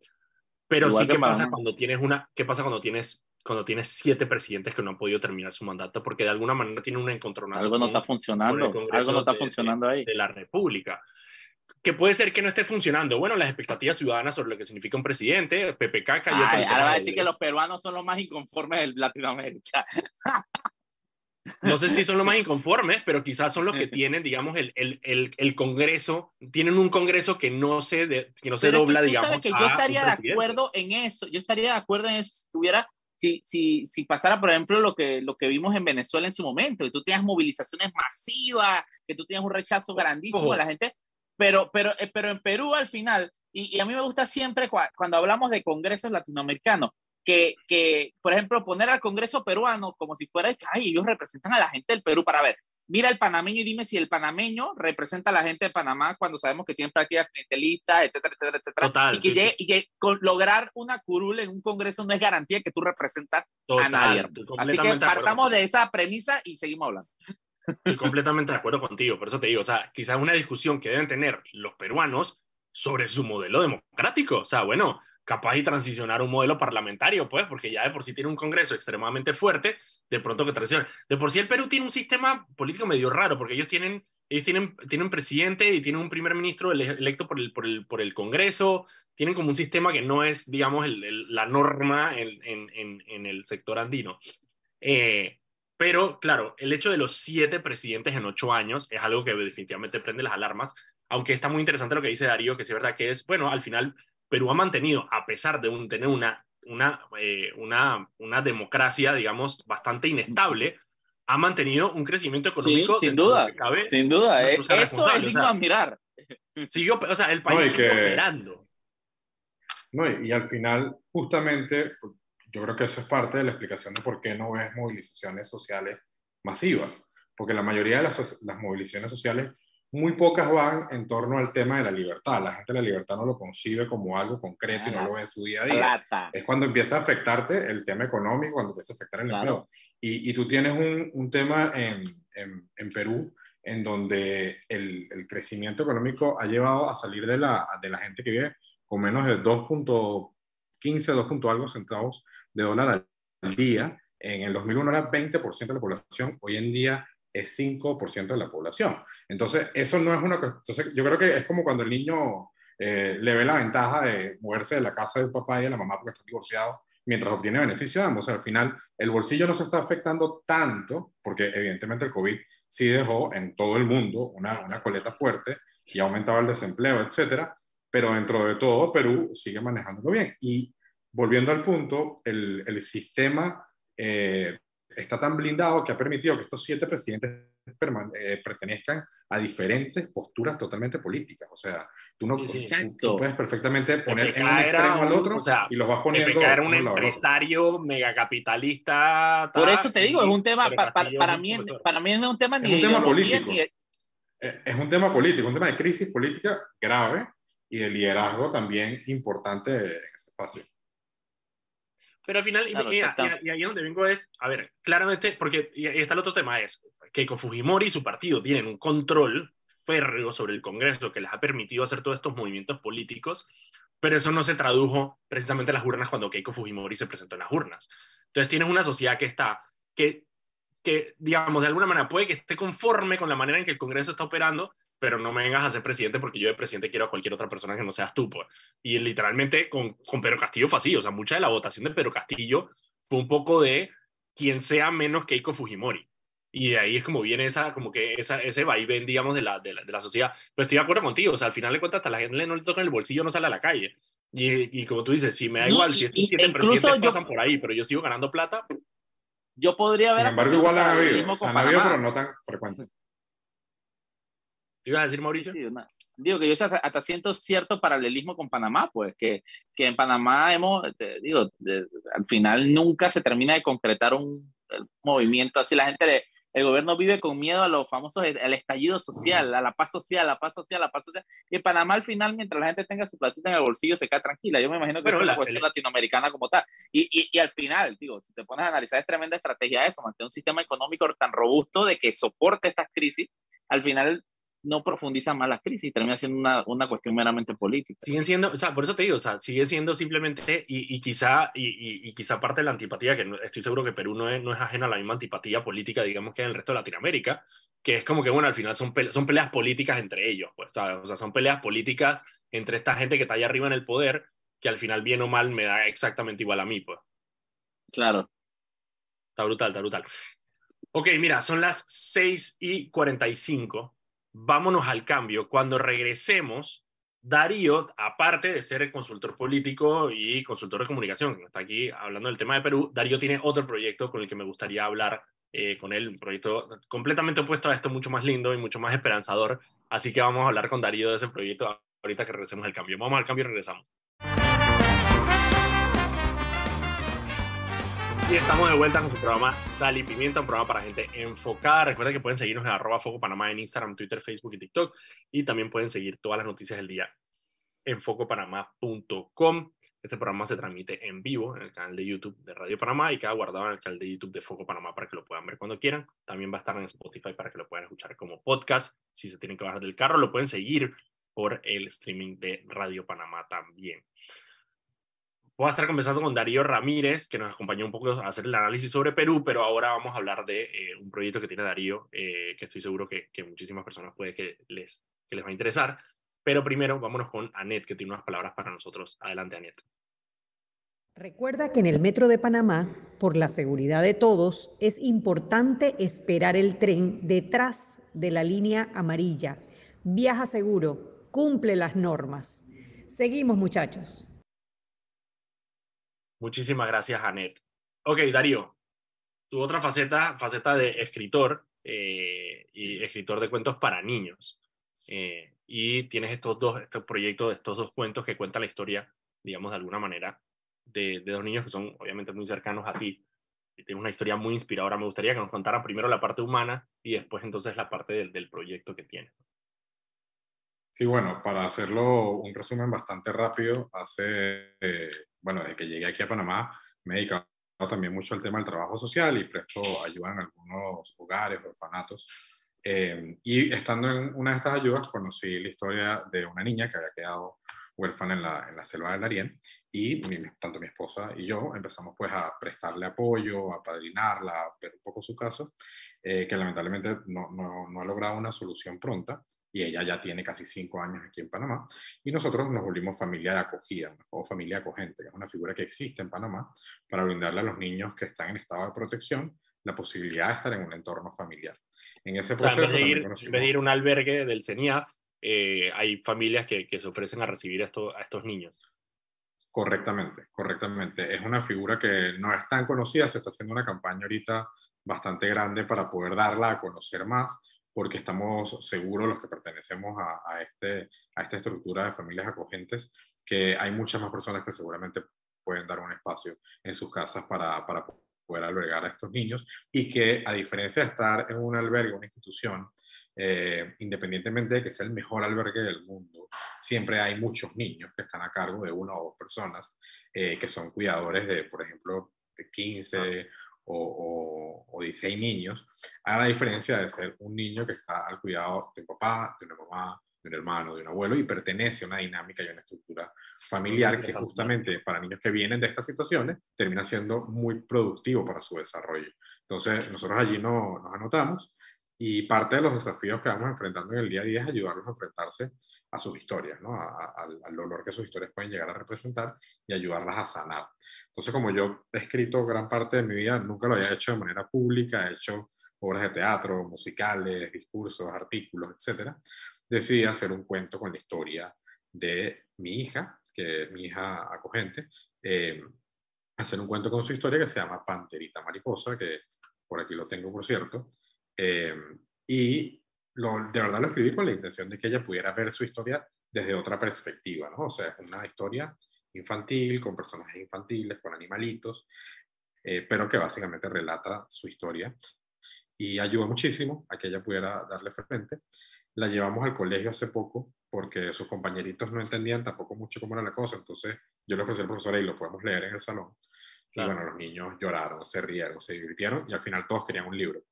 pero sí, ¿qué pasa cuando tienes una, qué pasa cuando tienes cuando tienes siete presidentes que no han podido terminar su mandato porque de alguna manera tienen un encontronazo. Algo no está funcionando. Algo no está funcionando ahí. De la República. Que puede ser que no esté funcionando. Bueno, las expectativas ciudadanas sobre lo que significa un presidente, PPK cayó. ahora va a decir que los peruanos son los más inconformes de Latinoamérica. No sé si son los más inconformes, pero quizás son los que tienen, digamos, el, el, el, el Congreso, tienen un Congreso que no se, de, que no se dobla, digamos. que yo estaría de acuerdo en eso, yo estaría de acuerdo en eso si tuviera, si, si, si pasara, por ejemplo, lo que, lo que vimos en Venezuela en su momento, que tú tenías movilizaciones masivas, que tú tenías un rechazo grandísimo a la gente, pero, pero, eh, pero en Perú al final, y, y a mí me gusta siempre cuando hablamos de congresos latinoamericanos, que, que, por ejemplo, poner al Congreso peruano como si fuera, ay, ellos representan a la gente del Perú para ver, mira el panameño y dime si el panameño representa a la gente de Panamá cuando sabemos que tienen prácticas clientelistas, etcétera, etcétera, etcétera. y que, llegue, y que lograr una curul en un congreso no es garantía que tú representas a nadie. Así que partamos de esa premisa y seguimos hablando. Estoy completamente de acuerdo contigo, por eso te digo, o sea, quizás una discusión que deben tener los peruanos sobre su modelo democrático. O sea, bueno, capaz y transicionar un modelo parlamentario, pues, porque ya de por sí tiene un Congreso extremadamente fuerte, de pronto que transicione. De por sí el Perú tiene un sistema político medio raro, porque ellos tienen, ellos tienen, tienen presidente y tienen un primer ministro electo por el, por el, por el Congreso, tienen como un sistema que no es, digamos, el, la norma en, en, en, el sector andino. Eh, pero, claro, el hecho de los siete presidentes en ocho años es algo que definitivamente prende las alarmas, aunque está muy interesante lo que dice Darío, que es verdad que es, bueno, al final Perú ha mantenido, a pesar de un, tener una, una, eh, una, una democracia, digamos, bastante inestable, ha mantenido un crecimiento económico. sin duda, sin duda. Eh, eso es digno de admirar. Siguió, o sea, el país sigue operando. No, y, al final, justamente, yo creo que eso es parte de la explicación de por qué no ves movilizaciones sociales masivas, porque la mayoría de las, las movilizaciones sociales muy pocas van en torno al tema de la libertad. La gente la libertad no lo concibe como algo concreto y no lo ve en su día a día. Es cuando empieza a afectarte el tema económico, cuando empieza a afectar el empleo. Y, y, tú tienes un, un tema en, en, en, Perú en donde el, el, crecimiento económico ha llevado a salir de la, de la gente que vive con menos de 2.15, 2. algo centavos de dólar al día en el 2001 era 20% de la población, hoy en día es 5% de la población. Entonces, eso no es una Entonces, yo creo que es como cuando el niño eh, le ve la ventaja de moverse de la casa del papá y de la mamá porque están divorciados mientras obtiene beneficio de ambos. al final, el bolsillo no se está afectando tanto, porque evidentemente el COVID sí dejó en todo el mundo una, una coleta fuerte y ha aumentado el desempleo, etcétera, pero dentro de todo, Perú sigue manejándolo bien. Y volviendo al punto, el, el sistema eh, está tan blindado que ha permitido que estos siete presidentes eh, pertenezcan a diferentes posturas totalmente políticas. O sea, tú no puedes perfectamente poner en un extremo al otro y los vas poniendo. Era un empresario megacapitalista. Por eso te digo, es un tema, para, mí, para mí no es un tema ni es un tema político. Eh, es un tema político, un tema de crisis política grave y de liderazgo también importante en ese espacio. Pero al final, y, ahí donde vengo es, a ver, claramente, porque y, está el otro tema, es que con Fujimori y su partido tienen un control férreo sobre el Congreso que les ha permitido hacer todos estos movimientos políticos, pero eso no se tradujo precisamente en las urnas cuando Keiko Fujimori se presentó en las urnas. Entonces tienes una sociedad que está, que, que digamos, de alguna manera puede que esté conforme con la manera en que el Congreso está operando, pero no me vengas a ser presidente porque yo de presidente quiero a cualquier otra persona que no seas tú. Pues. Y literalmente con, con Pedro Castillo fue así, o sea, mucha de la votación de Pedro Castillo fue un poco de quien sea menos Keiko Fujimori. Y de ahí es como viene esa, como que esa, ese vaivén, digamos, de la, de la, de, la, sociedad. Pero estoy de acuerdo contigo, o sea, al final de cuentas, hasta la gente no le toca en el bolsillo, no sale a la calle. Y, y como tú dices, si me da igual, si estos siete presidentes yo, pasan por ahí, pero yo sigo ganando plata. Yo podría ver... Sin embargo, igual han habido, han habido, pero no tan frecuente ibas a decir, Mauricio? digo que yo hasta, siento cierto paralelismo con Panamá, pues que, que en Panamá hemos, digo, al final nunca se termina de concretar un movimiento así. La gente, el gobierno vive con miedo a los famosos, el estallido social, a la paz social, la paz social, la paz social. Y en Panamá al final, mientras la gente tenga su platita en el bolsillo, se queda tranquila. Yo me imagino que Pero es una cuestión latinoamericana como tal. Y, y, y, al final, digo, si te pones a analizar, es tremenda estrategia eso, mantener un sistema económico tan robusto de que soporte estas crisis. Al final no profundiza más la crisis, termina siendo una, una, cuestión meramente política. Siguen siendo, o sea, por eso te digo, o sea, sigue siendo simplemente, y, y quizá, y, y, quizá parte de la antipatía, que estoy seguro que Perú no es, no es ajena a la misma antipatía política, digamos, que en el resto de Latinoamérica, que es como que, bueno, al final son, peleas, son peleas políticas entre ellos, pues, ¿sabes? O sea, son peleas políticas entre esta gente que está allá arriba en el poder, que al final, bien o mal, me da exactamente igual a mí, pues. Claro. Está brutal, está brutal. Ok, mira, son las 6 y 45 vámonos al cambio. Cuando regresemos, Darío, aparte de ser consultor político y consultor de comunicación, está aquí hablando del tema de Perú, Darío tiene otro proyecto con el que me gustaría hablar eh, con él, un proyecto completamente opuesto a esto, mucho más lindo y mucho más esperanzador. Así que vamos a hablar con Darío de ese proyecto ahorita que regresemos al cambio. Vamos al cambio y regresamos. Y estamos de vuelta con su programa Sal y Pimienta, un programa para gente enfocada. Recuerden que pueden seguirnos en arroba Foco Panamá en Instagram, Twitter, Facebook y TikTok. Y también pueden seguir todas las noticias del día en focopanamá.com. Este programa se transmite en vivo en el canal de YouTube de Radio Panamá y queda guardado en el canal de YouTube de Foco Panamá para que lo puedan ver cuando quieran. También va a estar en Spotify para que lo puedan escuchar como podcast. Si se tienen que bajar del carro, lo pueden seguir por el streaming de Radio Panamá también. Voy a estar conversando con Darío Ramírez, que nos acompañó un poco a hacer el análisis sobre Perú, pero ahora vamos a hablar de eh, un proyecto que tiene Darío, eh, que estoy seguro que, que, muchísimas personas puede que les, que les va a interesar. Pero primero, vámonos con Anet, que tiene unas palabras para nosotros. Adelante, Anet. Recuerda que en el Metro de Panamá, por la seguridad de todos, es importante esperar el tren detrás de la línea amarilla. Viaja seguro, cumple las normas. Seguimos, muchachos. Muchísimas gracias, Anet. Ok, Darío, tu otra faceta, faceta de escritor eh, y escritor de cuentos para niños. Eh, y tienes estos dos estos proyectos de estos dos cuentos que cuentan la historia, digamos, de alguna manera, de, de dos niños que son obviamente muy cercanos a ti. Y tienes una historia muy inspiradora. Me gustaría que nos contaran primero la parte humana y después entonces la parte del, del proyecto que tienes. Sí, bueno, para hacerlo un resumen bastante rápido, hace eh, bueno, desde que llegué aquí a Panamá, me he dedicado también mucho al tema del trabajo social y presto ayuda en algunos hogares, orfanatos. Eh, y estando en una de estas ayudas, conocí la historia de una niña que había quedado huérfana en la, en la selva del Darién y tanto mi esposa y yo empezamos pues a prestarle apoyo, a padrinarla, a ver un poco su caso, eh, que lamentablemente no, no, no ha logrado una solución pronta y ella ya tiene casi cinco años aquí en Panamá, y nosotros nos volvimos familia de acogida o familia acogente, que es una figura que existe en Panamá para brindarle a los niños que están en estado de protección la posibilidad de estar en un entorno familiar. En ese proceso... en, vez de ir, a un albergue del CENIAF, eh, hay familias que, que, se ofrecen a recibir a, esto, a estos niños. Correctamente, correctamente. Es una figura que no es tan conocida, se está haciendo una campaña ahorita bastante grande para poder darla a conocer más, porque estamos seguros los que pertenecemos a, a, este, a esta estructura de familias acogentes, que hay muchas más personas que seguramente pueden dar un espacio en sus casas para, para poder albergar a estos niños y que a diferencia de estar en un albergue, una institución, eh, independientemente de que sea el mejor albergue del mundo, siempre hay muchos niños que están a cargo de una o dos personas eh, que son cuidadores de, por ejemplo, de 15 o, o, 16 niños, a la diferencia de ser un niño que está al cuidado de un papá, de una mamá, de un hermano, de un abuelo y pertenece a una dinámica y a una estructura familiar que justamente para niños que vienen de estas situaciones termina siendo muy productivo para su desarrollo. Entonces, nosotros allí no, nos anotamos y parte de los desafíos que vamos enfrentando en el día a día es ayudarlos a enfrentarse a sus historias, ¿no? al dolor que sus historias pueden llegar a representar y ayudarlas a sanar. Entonces, como yo he escrito gran parte de mi vida, nunca lo había hecho de manera pública, he hecho obras de teatro, musicales, discursos, artículos, etc. Decidí hacer un cuento con la historia de mi hija, que es mi hija acogente, eh, hacer un cuento con su historia que se llama Panterita Mariposa, que por aquí lo tengo, por cierto, eh, y lo, de verdad lo escribí con la intención de que ella pudiera ver su historia desde otra perspectiva, ¿no? O sea, es una historia infantil, con personajes infantiles, con animalitos, eh, pero que básicamente relata su historia y ayuda muchísimo a que ella pudiera darle frente. La llevamos al colegio hace poco porque sus compañeritos no entendían tampoco mucho cómo era la cosa, entonces yo le ofrecí al profesor y lo podemos leer en el salón. Y bueno, los niños lloraron, se rieron, se divirtieron y al final todos querían un libro.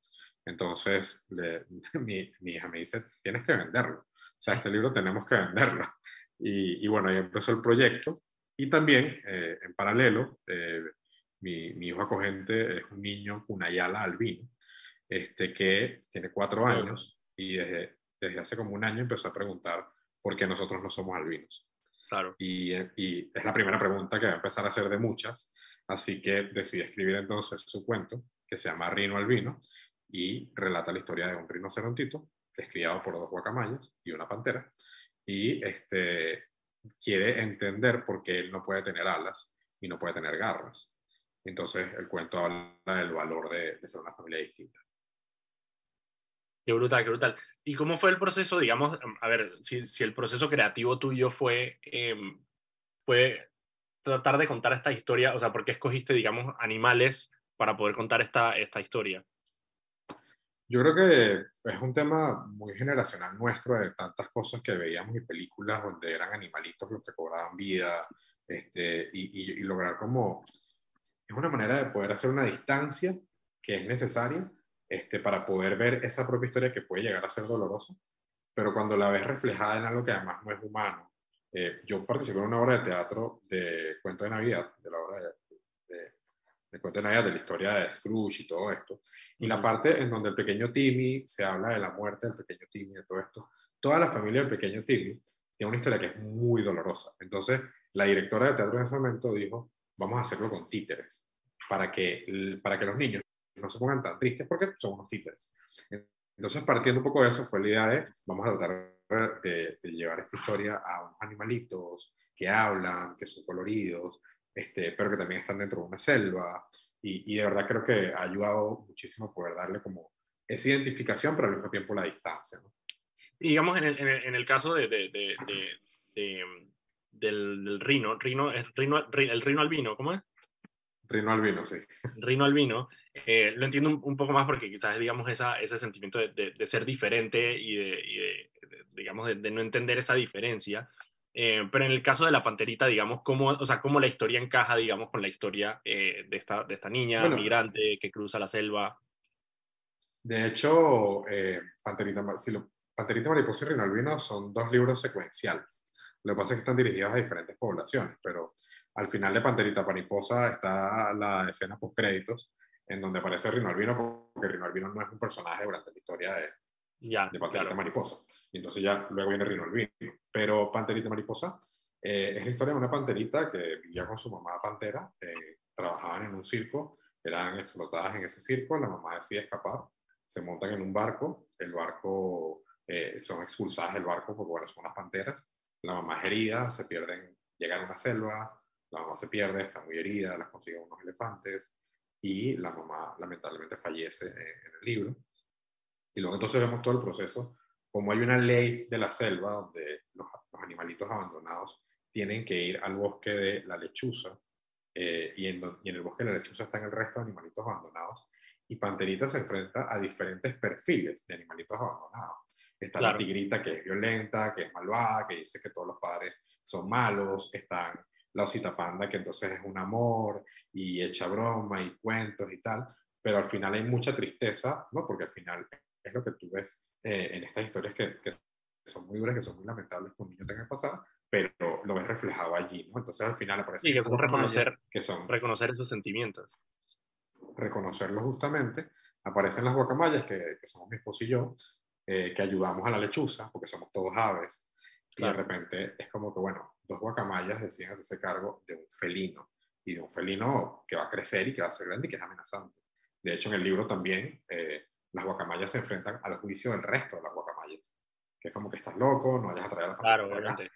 Entonces mi, mi, hija me dice, tienes que venderlo. O sea, este libro tenemos que venderlo. Y, y bueno, ahí empezó el proyecto. Y también, eh, en paralelo, eh, mi, mi, hijo acogente es un niño Cunayala albino, este, que tiene cuatro años y desde, desde hace como un año empezó a preguntar por qué nosotros no somos albinos. Claro. Y, y, es la primera pregunta que va a empezar a hacer de muchas, así que decidí escribir entonces su cuento, que se llama Rino Albino, y relata la historia de un rinocerontito que es criado por dos guacamayas y una pantera, y este, quiere entender por qué él no puede tener alas y no puede tener garras. Entonces el cuento habla del valor de, de ser una familia distinta. Qué brutal, qué brutal. ¿Y cómo fue el proceso, digamos, a ver, si, si el proceso creativo tuyo fue, eh, fue tratar de contar esta historia, o sea, ¿por qué escogiste, digamos, animales para poder contar esta, esta historia? Yo creo que es un tema muy generacional nuestro de tantas cosas que veíamos en películas donde eran animalitos los que cobraban vida este, y, y, y lograr como... Es una manera de poder hacer una distancia que es necesaria este, para poder ver esa propia historia que puede llegar a ser dolorosa, pero cuando la ves reflejada en algo que además no es humano. Eh, yo participé en una obra de teatro de cuento de Navidad, de la obra de, de, cuento de de la historia de Scrooge y todo esto, y la parte en donde el pequeño Timmy se habla de la muerte del pequeño Timmy, de todo esto, toda la familia del pequeño Timmy tiene una historia que es muy dolorosa. Entonces, la directora de teatro en ese momento dijo, vamos a hacerlo con títeres, para que, para que los niños no se pongan tan tristes porque son unos títeres. Entonces, partiendo un poco de eso, fue la idea de, vamos a tratar de, de, llevar esta historia a unos animalitos que hablan, que son coloridos, este, pero que también están dentro de una selva. Y, y de verdad creo que ha ayudado muchísimo poder darle como esa identificación, pero al mismo tiempo la distancia. ¿no? Y digamos, en el, en el, en el caso de, de, de, del, del rino, rino, es rino, el rino albino, ¿cómo es? Rino albino, sí. Rino albino, eh, lo entiendo un, un, poco más porque quizás, digamos, esa, ese sentimiento de, de, de ser diferente y de, y de digamos, de, no entender esa diferencia. Eh, pero en el caso de la panterita, digamos, cómo, o sea, cómo la historia encaja, digamos, con la historia eh, de, esta, de esta niña bueno, migrante que cruza la selva. De hecho, eh, Panterita, si lo, Panterita Mariposa y Rino Albino son dos libros secuenciales. Lo que pasa es que están dirigidos a diferentes poblaciones, pero al final de Panterita Mariposa está la escena post créditos en donde aparece Rino Albino, porque Rino Albino no es un personaje durante la historia de, ya, de Panterita Mariposa. Y entonces ya luego viene Rino Albino. Pero Panterita Mariposa eh, es la historia de una panterita que vivía con su mamá pantera, eh, trabajaban en un circo, eran explotadas en ese circo, la mamá decide escapar, se montan en un barco, el barco, eh, son expulsadas del barco porque bueno, son unas panteras, la mamá es herida, se pierden, llegan a una selva, la mamá se pierde, está muy herida, las consiguen unos elefantes y la mamá lamentablemente fallece en el libro. Y luego entonces vemos todo el proceso, como hay una ley de la selva donde los, los animalitos abandonados tienen que ir al bosque de la lechuza eh, y, en, y, en, el bosque de la lechuza están el resto de animalitos abandonados y Panterita se enfrenta a diferentes perfiles de animalitos abandonados. Está claro. la tigrita que es violenta, que es malvada, que dice que todos los padres son malos, están la osita panda que entonces es un amor y echa broma y cuentos y tal, pero al final hay mucha tristeza, ¿no? Porque al final es lo que tú ves eh, en estas historias que, que son muy duras, que son muy lamentables que un niño tenga que pasar, pero lo ves reflejado allí, ¿no? Entonces al final aparece... Sí, que son reconocer, que son reconocer esos sentimientos. Reconocerlos justamente. Aparecen las guacamayas, que, que somos mi esposo y yo, eh, que ayudamos a la lechuza, porque somos todos aves, claro. y de repente es como que, bueno, dos guacamayas deciden hacerse cargo de un felino, y de un felino que va a crecer y que va a ser grande y que es amenazante. De hecho, en el libro también eh, las guacamayas se enfrentan al juicio del resto de las guacamayas, que es como que estás loco, no vayas a traer a la Claro, obviamente.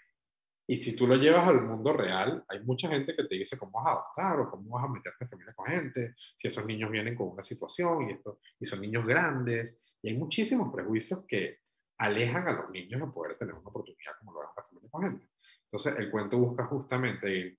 Y si tú lo llevas al mundo real, hay mucha gente que te dice cómo vas a adoptar o cómo vas a meterte en familia con gente, si esos niños vienen con una situación y, esto, y son niños grandes. Y hay muchísimos prejuicios que alejan a los niños de poder tener una oportunidad como lo es la familia con gente. Entonces, el cuento busca justamente ir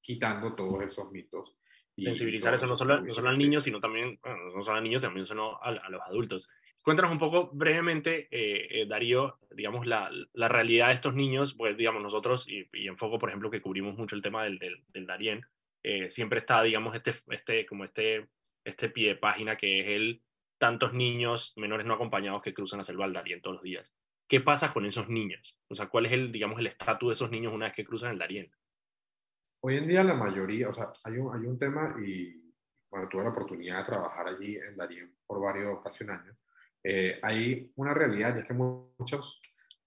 quitando todos esos mitos. Sensibilizar eso no solo, no solo al niño, sino también, bueno, no solo al niño, también sino a, a los adultos. Cuéntanos un poco brevemente, eh, eh, Darío, digamos, la, la, realidad de estos niños, pues, digamos, nosotros, y, y, enfoco, por ejemplo, que cubrimos mucho el tema del, del, del Darién, eh, siempre está, digamos, este, este, como este, este pie de página que es el tantos niños menores no acompañados que cruzan la selva del Darién todos los días. ¿Qué pasa con esos niños? O sea, ¿cuál es el, digamos, el estatus de esos niños una vez que cruzan el Darién? Hoy en día la mayoría, o sea, hay un, hay un tema y, bueno, tuve la oportunidad de trabajar allí en Darién por varios, casi un año, eh, hay una realidad y es que muchos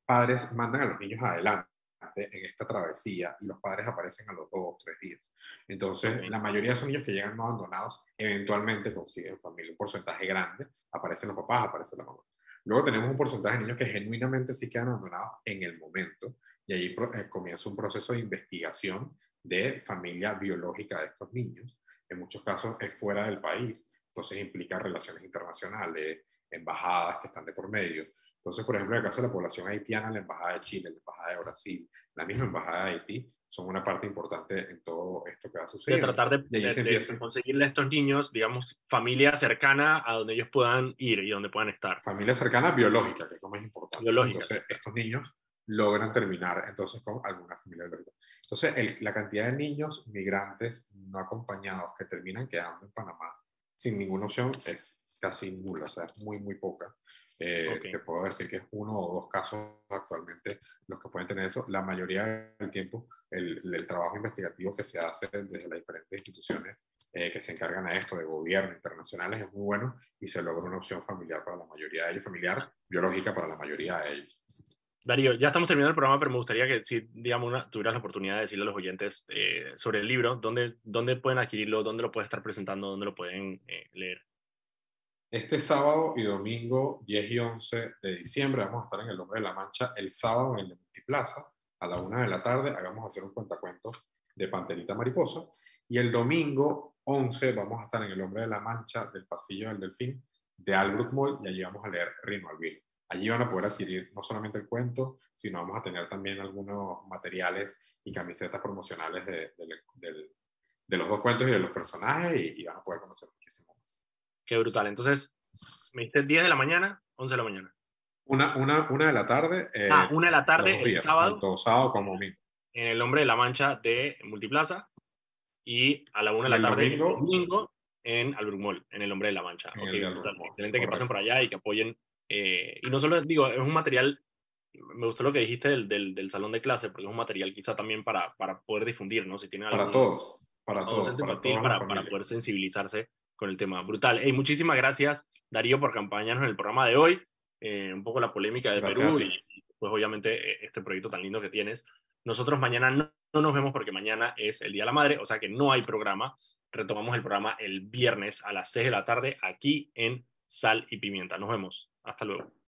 padres mandan a los niños adelante en esta travesía y los padres aparecen a los dos o tres días. Entonces, la mayoría de esos niños que llegan no abandonados eventualmente consiguen familia. Un porcentaje grande, aparecen los papás, aparece la mamá. Luego tenemos un porcentaje de niños que genuinamente sí quedan abandonados en el momento y ahí eh, comienza un proceso de investigación de familia biológica de estos niños. En muchos casos es fuera del país, entonces implica relaciones internacionales, embajadas que están de por medio. Entonces, por ejemplo, en el caso de la población haitiana, la Embajada de Chile, la Embajada de Brasil, la misma Embajada de Haití, son una parte importante en todo esto que va a suceder. De tratar de, de, de, de, conseguirle a estos niños, digamos, familia cercana a donde ellos puedan ir y donde puedan estar. Familia cercana biológica, que es lo más importante. Biológica. Entonces, estos niños logran terminar entonces con alguna familia biológica. Entonces, el, la cantidad de niños migrantes no acompañados que terminan quedando en Panamá sin ninguna opción es casi nula, o sea, es muy, muy poca. Eh, okay. Te puedo decir que es uno o dos casos actualmente los que pueden tener eso. La mayoría del tiempo, el, el trabajo investigativo que se hace desde las diferentes instituciones eh, que se encargan a esto, de gobierno, internacionales, es muy bueno y se logra una opción familiar para la mayoría de ellos, familiar, biológica para la mayoría de ellos. Darío, ya estamos terminando el programa, pero me gustaría que si, digamos, una, tuvieras la oportunidad de decirle a los oyentes eh, sobre el libro, ¿dónde, ¿dónde pueden adquirirlo? ¿Dónde lo puedes estar presentando? ¿Dónde lo pueden eh, leer? Este sábado y domingo 10 y 11 de diciembre vamos a estar en el Hombre de la Mancha, el sábado en el Multiplaza, a la una de la tarde, hagamos hacer un cuentacuentos de Panterita Mariposa, y el domingo 11 vamos a estar en el Hombre de la Mancha del Pasillo del Delfín de Albrook Mall, y allí vamos a leer Rino Albino. Allí van a poder adquirir no solamente el cuento, sino vamos a tener también algunos materiales y camisetas promocionales de, de, de, de los dos cuentos y de los personajes, y, y van a poder conocer muchísimo Qué brutal. Entonces, me diste 10 de la mañana, 11 de la mañana. Una, una, una de la tarde. Eh, ah, una de la tarde el días, sábado. Tanto sábado como domingo. En el Hombre de la Mancha de Multiplaza. Y a la una de la tarde domingo, domingo en Albrook Mall, en el Hombre de la Mancha. Okay, Excelente Correcto. que pasen por allá y que apoyen. Eh, y no solo digo, es un material me gustó lo que dijiste del, del, del, salón de clase, porque es un material quizá también para, para poder difundir, ¿no? Si tiene para todos, para todos. Para, para, para, poder sensibilizarse con el tema. Brutal. Hey, muchísimas gracias, Darío, por acompañarnos en el programa de hoy. Eh, un poco la polémica de Perú y, pues obviamente e, este proyecto tan lindo que tienes. Nosotros mañana no, no, nos vemos porque mañana es el Día de la Madre, o sea que no hay programa. Retomamos el programa el viernes a las 6 de la tarde aquí en Sal y Pimienta. Nos vemos. Hasta luego.